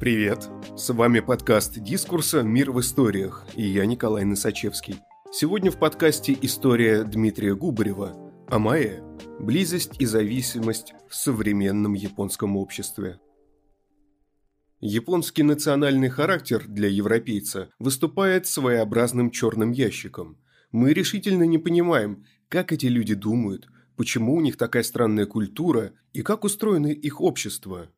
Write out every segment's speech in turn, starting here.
Привет! С вами подкаст «Дискурса. Мир в историях» и я Николай Носачевский. Сегодня в подкасте история Дмитрия Губарева «Амаэ. Близость и зависимость в современном японском обществе». Японский национальный характер для европейца выступает своеобразным черным ящиком. Мы решительно не понимаем, как эти люди думают, почему у них такая странная культура и как устроено их общество.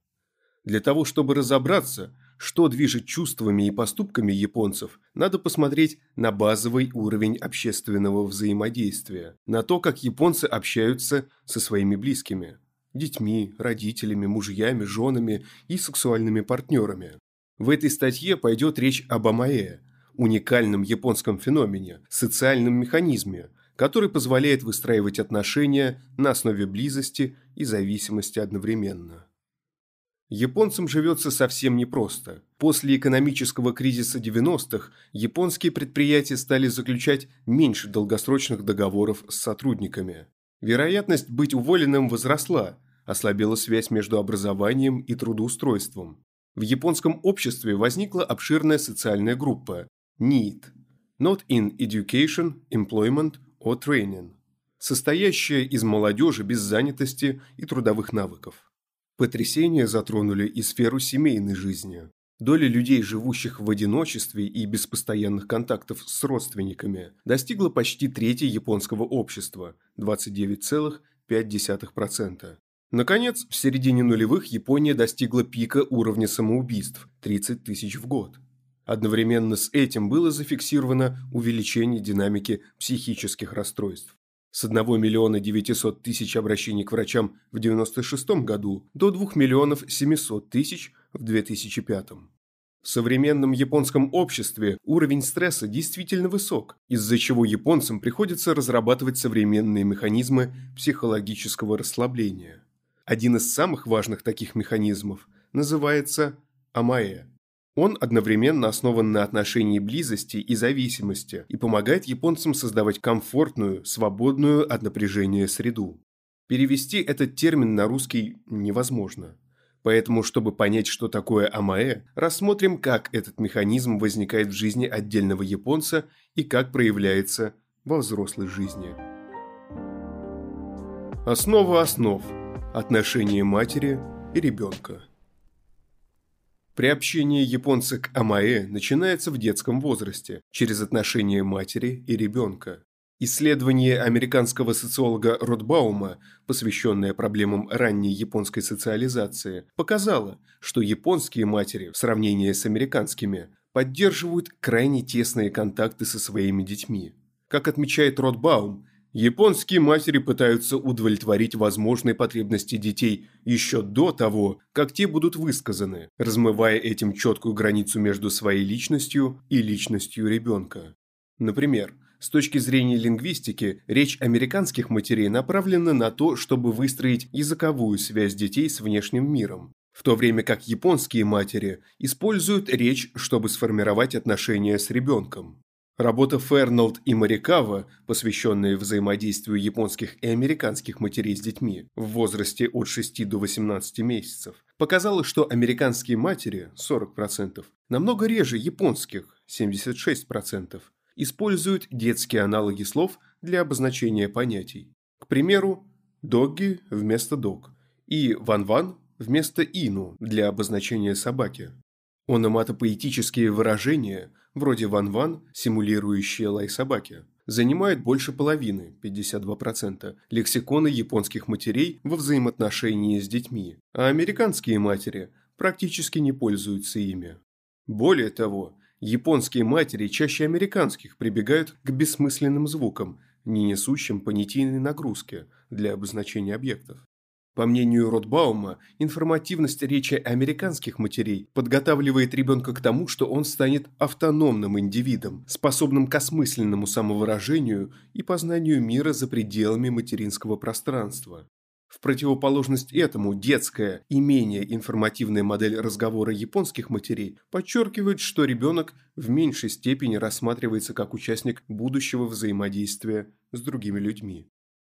Для того, чтобы разобраться, что движет чувствами и поступками японцев, надо посмотреть на базовый уровень общественного взаимодействия, на то, как японцы общаются со своими близкими – детьми, родителями, мужьями, женами и сексуальными партнерами. В этой статье пойдет речь об амае – уникальном японском феномене, социальном механизме, который позволяет выстраивать отношения на основе близости и зависимости одновременно. Японцам живется совсем непросто. После экономического кризиса 90-х японские предприятия стали заключать меньше долгосрочных договоров с сотрудниками. Вероятность быть уволенным возросла, ослабела связь между образованием и трудоустройством. В японском обществе возникла обширная социальная группа – NEET – Not in Education, Employment о тренинг, состоящая из молодежи без занятости и трудовых навыков. Потрясения затронули и сферу семейной жизни. Доля людей, живущих в одиночестве и без постоянных контактов с родственниками, достигла почти трети японского общества – 29,5%. Наконец, в середине нулевых Япония достигла пика уровня самоубийств – 30 тысяч в год. Одновременно с этим было зафиксировано увеличение динамики психических расстройств. С 1 миллиона 900 тысяч обращений к врачам в 1996 году до 2 миллионов 700 тысяч в 2005. В современном японском обществе уровень стресса действительно высок, из-за чего японцам приходится разрабатывать современные механизмы психологического расслабления. Один из самых важных таких механизмов называется амаэ он одновременно основан на отношении близости и зависимости и помогает японцам создавать комфортную, свободную от напряжения среду. Перевести этот термин на русский невозможно. Поэтому, чтобы понять, что такое амаэ, рассмотрим, как этот механизм возникает в жизни отдельного японца и как проявляется во взрослой жизни. Основа основ. Отношения матери и ребенка. Приобщение японца к амаэ начинается в детском возрасте, через отношения матери и ребенка. Исследование американского социолога Ротбаума, посвященное проблемам ранней японской социализации, показало, что японские матери в сравнении с американскими поддерживают крайне тесные контакты со своими детьми. Как отмечает Ротбаум, Японские матери пытаются удовлетворить возможные потребности детей еще до того, как те будут высказаны, размывая этим четкую границу между своей личностью и личностью ребенка. Например, с точки зрения лингвистики, речь американских матерей направлена на то, чтобы выстроить языковую связь детей с внешним миром, в то время как японские матери используют речь, чтобы сформировать отношения с ребенком. Работа Фернолд и Марикава, посвященная взаимодействию японских и американских матерей с детьми в возрасте от 6 до 18 месяцев, показала, что американские матери, 40%, намного реже японских, 76%, используют детские аналоги слов для обозначения понятий. К примеру, «догги» вместо «дог» и «ван-ван» вместо «ину» для обозначения собаки. Ономатопоэтические выражения, вроде «ван-ван», симулирующие лай собаки, занимают больше половины, 52%, лексикона японских матерей во взаимоотношении с детьми, а американские матери практически не пользуются ими. Более того, японские матери чаще американских прибегают к бессмысленным звукам, не несущим понятийной нагрузки для обозначения объектов. По мнению Ротбаума, информативность речи американских матерей подготавливает ребенка к тому, что он станет автономным индивидом, способным к осмысленному самовыражению и познанию мира за пределами материнского пространства. В противоположность этому детская и менее информативная модель разговора японских матерей подчеркивает, что ребенок в меньшей степени рассматривается как участник будущего взаимодействия с другими людьми.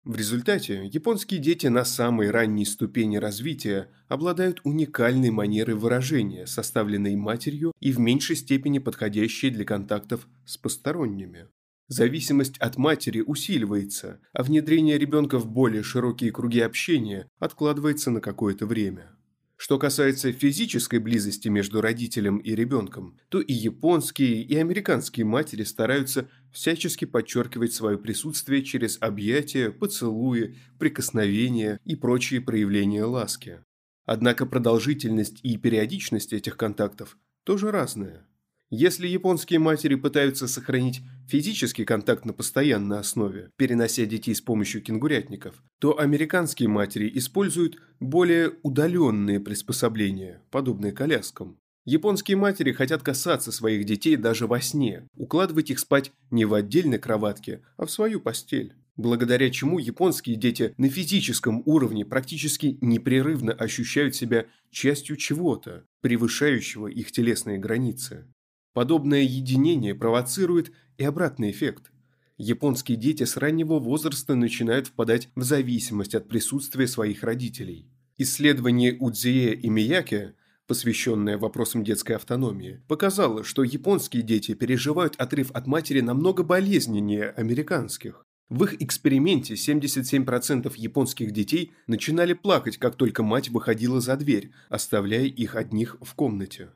В результате японские дети на самой ранней ступени развития обладают уникальной манерой выражения, составленной матерью и в меньшей степени подходящей для контактов с посторонними. Зависимость от матери усиливается, а внедрение ребенка в более широкие круги общения откладывается на какое-то время. Что касается физической близости между родителем и ребенком, то и японские, и американские матери стараются всячески подчеркивать свое присутствие через объятия, поцелуи, прикосновения и прочие проявления ласки. Однако продолжительность и периодичность этих контактов тоже разная. Если японские матери пытаются сохранить физический контакт на постоянной основе, перенося детей с помощью кенгурятников, то американские матери используют более удаленные приспособления, подобные коляскам. Японские матери хотят касаться своих детей даже во сне, укладывать их спать не в отдельной кроватке, а в свою постель благодаря чему японские дети на физическом уровне практически непрерывно ощущают себя частью чего-то, превышающего их телесные границы. Подобное единение провоцирует и обратный эффект. Японские дети с раннего возраста начинают впадать в зависимость от присутствия своих родителей. Исследование Удзие и Мияке, посвященное вопросам детской автономии, показало, что японские дети переживают отрыв от матери намного болезненнее американских. В их эксперименте 77% японских детей начинали плакать, как только мать выходила за дверь, оставляя их одних в комнате.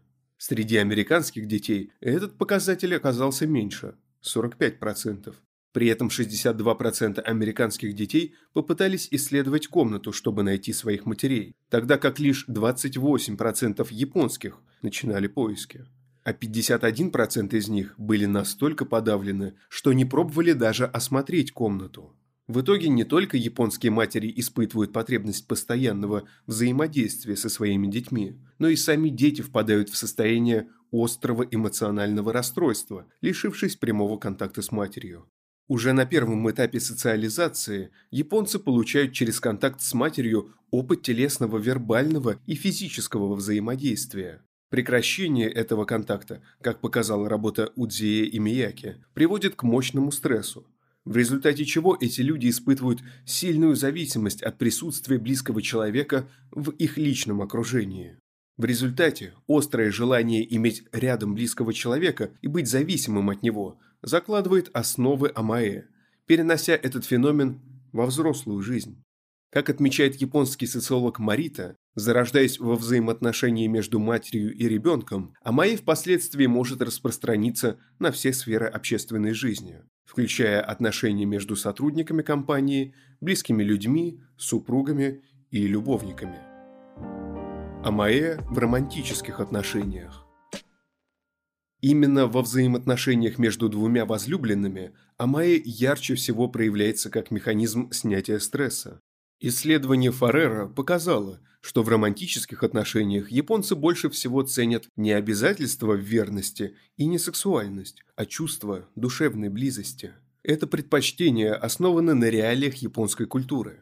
Среди американских детей этот показатель оказался меньше – 45%. При этом 62% американских детей попытались исследовать комнату, чтобы найти своих матерей, тогда как лишь 28% японских начинали поиски. А 51% из них были настолько подавлены, что не пробовали даже осмотреть комнату. В итоге не только японские матери испытывают потребность постоянного взаимодействия со своими детьми, но и сами дети впадают в состояние острого эмоционального расстройства, лишившись прямого контакта с матерью. Уже на первом этапе социализации японцы получают через контакт с матерью опыт телесного, вербального и физического взаимодействия. Прекращение этого контакта, как показала работа Удзие и Мияки, приводит к мощному стрессу, в результате чего эти люди испытывают сильную зависимость от присутствия близкого человека в их личном окружении. В результате острое желание иметь рядом близкого человека и быть зависимым от него закладывает основы Амаэ, перенося этот феномен во взрослую жизнь. Как отмечает японский социолог Марита, зарождаясь во взаимоотношении между матерью и ребенком, Амаэ впоследствии может распространиться на все сферы общественной жизни включая отношения между сотрудниками компании, близкими людьми, супругами и любовниками. Амаэ в романтических отношениях. Именно во взаимоотношениях между двумя возлюбленными Амаэ ярче всего проявляется как механизм снятия стресса. Исследование Фаррера показало, что в романтических отношениях японцы больше всего ценят не обязательства в верности и не сексуальность, а чувство душевной близости. Это предпочтение основано на реалиях японской культуры.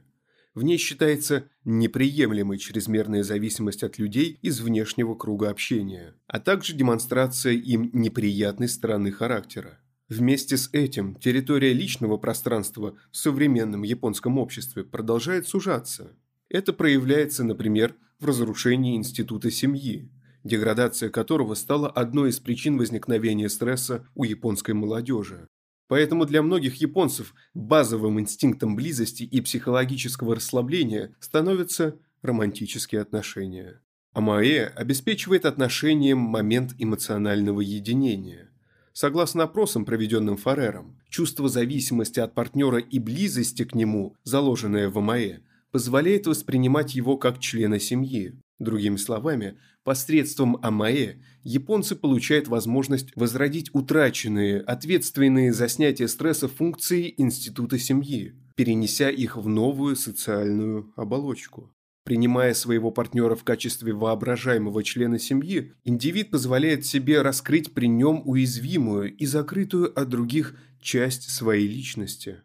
В ней считается неприемлемой чрезмерная зависимость от людей из внешнего круга общения, а также демонстрация им неприятной стороны характера. Вместе с этим территория личного пространства в современном японском обществе продолжает сужаться. Это проявляется, например, в разрушении института семьи, деградация которого стала одной из причин возникновения стресса у японской молодежи. Поэтому для многих японцев базовым инстинктом близости и психологического расслабления становятся романтические отношения. Амаэ обеспечивает отношениям момент эмоционального единения. Согласно опросам, проведенным Фарером, чувство зависимости от партнера и близости к нему, заложенное в АМАЭ, позволяет воспринимать его как члена семьи. Другими словами, посредством АМАЭ японцы получают возможность возродить утраченные, ответственные за снятие стресса функции института семьи, перенеся их в новую социальную оболочку. Принимая своего партнера в качестве воображаемого члена семьи, индивид позволяет себе раскрыть при нем уязвимую и закрытую от других часть своей личности.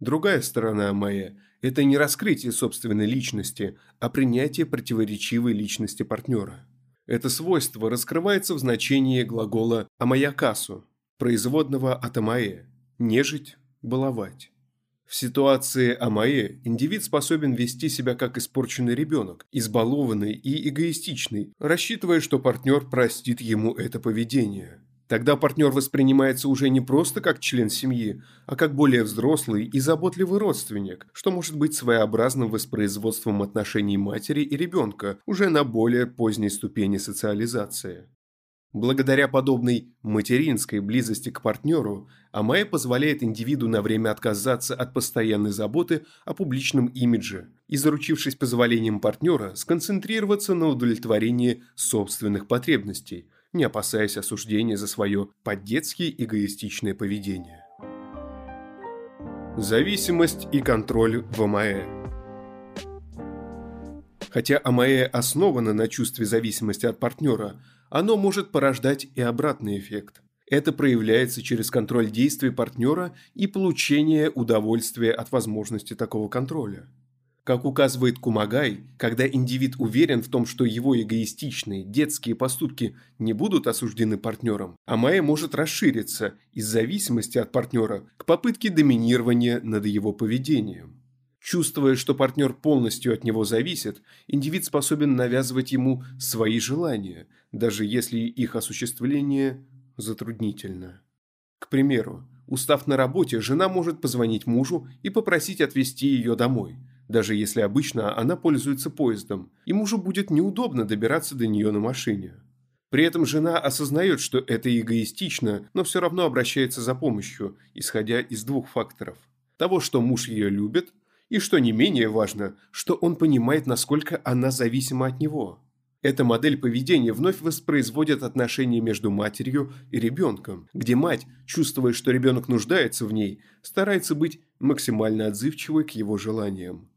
Другая сторона моя – это не раскрытие собственной личности, а принятие противоречивой личности партнера. Это свойство раскрывается в значении глагола «амаякасу», производного от «амае» – «нежить», «баловать». В ситуации АМАЭ индивид способен вести себя как испорченный ребенок, избалованный и эгоистичный, рассчитывая, что партнер простит ему это поведение. Тогда партнер воспринимается уже не просто как член семьи, а как более взрослый и заботливый родственник, что может быть своеобразным воспроизводством отношений матери и ребенка уже на более поздней ступени социализации. Благодаря подобной материнской близости к партнеру, Амая позволяет индивиду на время отказаться от постоянной заботы о публичном имидже и, заручившись позволением партнера, сконцентрироваться на удовлетворении собственных потребностей – не опасаясь осуждения за свое по-детски эгоистичное поведение. Зависимость и контроль в АМАЭ Хотя АМАЭ основано на чувстве зависимости от партнера, оно может порождать и обратный эффект. Это проявляется через контроль действий партнера и получение удовольствия от возможности такого контроля. Как указывает Кумагай, когда индивид уверен в том, что его эгоистичные детские поступки не будут осуждены партнером, Амая может расшириться из зависимости от партнера к попытке доминирования над его поведением. Чувствуя, что партнер полностью от него зависит, индивид способен навязывать ему свои желания, даже если их осуществление затруднительно. К примеру, устав на работе, жена может позвонить мужу и попросить отвезти ее домой – даже если обычно она пользуется поездом, и мужу будет неудобно добираться до нее на машине. При этом жена осознает, что это эгоистично, но все равно обращается за помощью, исходя из двух факторов. Того, что муж ее любит, и, что не менее важно, что он понимает, насколько она зависима от него. Эта модель поведения вновь воспроизводит отношения между матерью и ребенком, где мать, чувствуя, что ребенок нуждается в ней, старается быть максимально отзывчивой к его желаниям.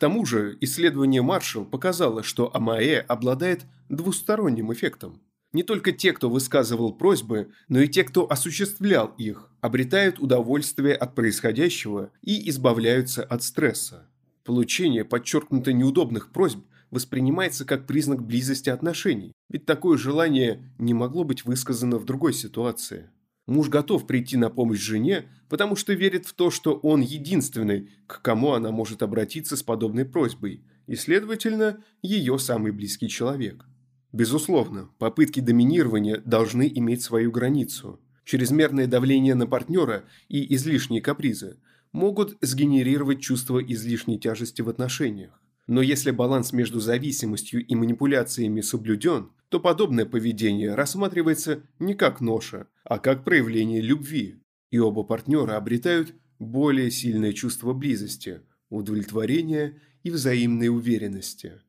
Тому же исследование Маршалл показало, что АМАЭ обладает двусторонним эффектом. Не только те, кто высказывал просьбы, но и те, кто осуществлял их, обретают удовольствие от происходящего и избавляются от стресса. Получение подчеркнуто неудобных просьб воспринимается как признак близости отношений, ведь такое желание не могло быть высказано в другой ситуации. Муж готов прийти на помощь жене, потому что верит в то, что он единственный, к кому она может обратиться с подобной просьбой, и, следовательно, ее самый близкий человек. Безусловно, попытки доминирования должны иметь свою границу. Чрезмерное давление на партнера и излишние капризы могут сгенерировать чувство излишней тяжести в отношениях. Но если баланс между зависимостью и манипуляциями соблюден, то подобное поведение рассматривается не как ноша, а как проявление любви, и оба партнера обретают более сильное чувство близости, удовлетворения и взаимной уверенности.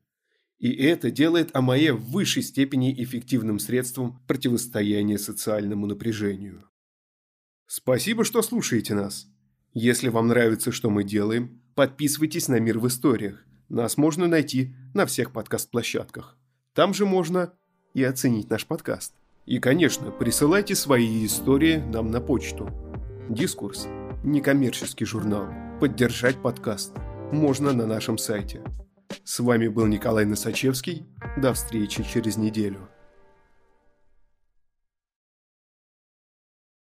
И это делает АМАЭ в высшей степени эффективным средством противостояния социальному напряжению. Спасибо, что слушаете нас. Если вам нравится, что мы делаем, подписывайтесь на «Мир в историях». Нас можно найти на всех подкаст-площадках. Там же можно и оценить наш подкаст. И, конечно, присылайте свои истории нам на почту. Дискурс. Некоммерческий журнал. Поддержать подкаст. Можно на нашем сайте. С вами был Николай Носачевский. До встречи через неделю.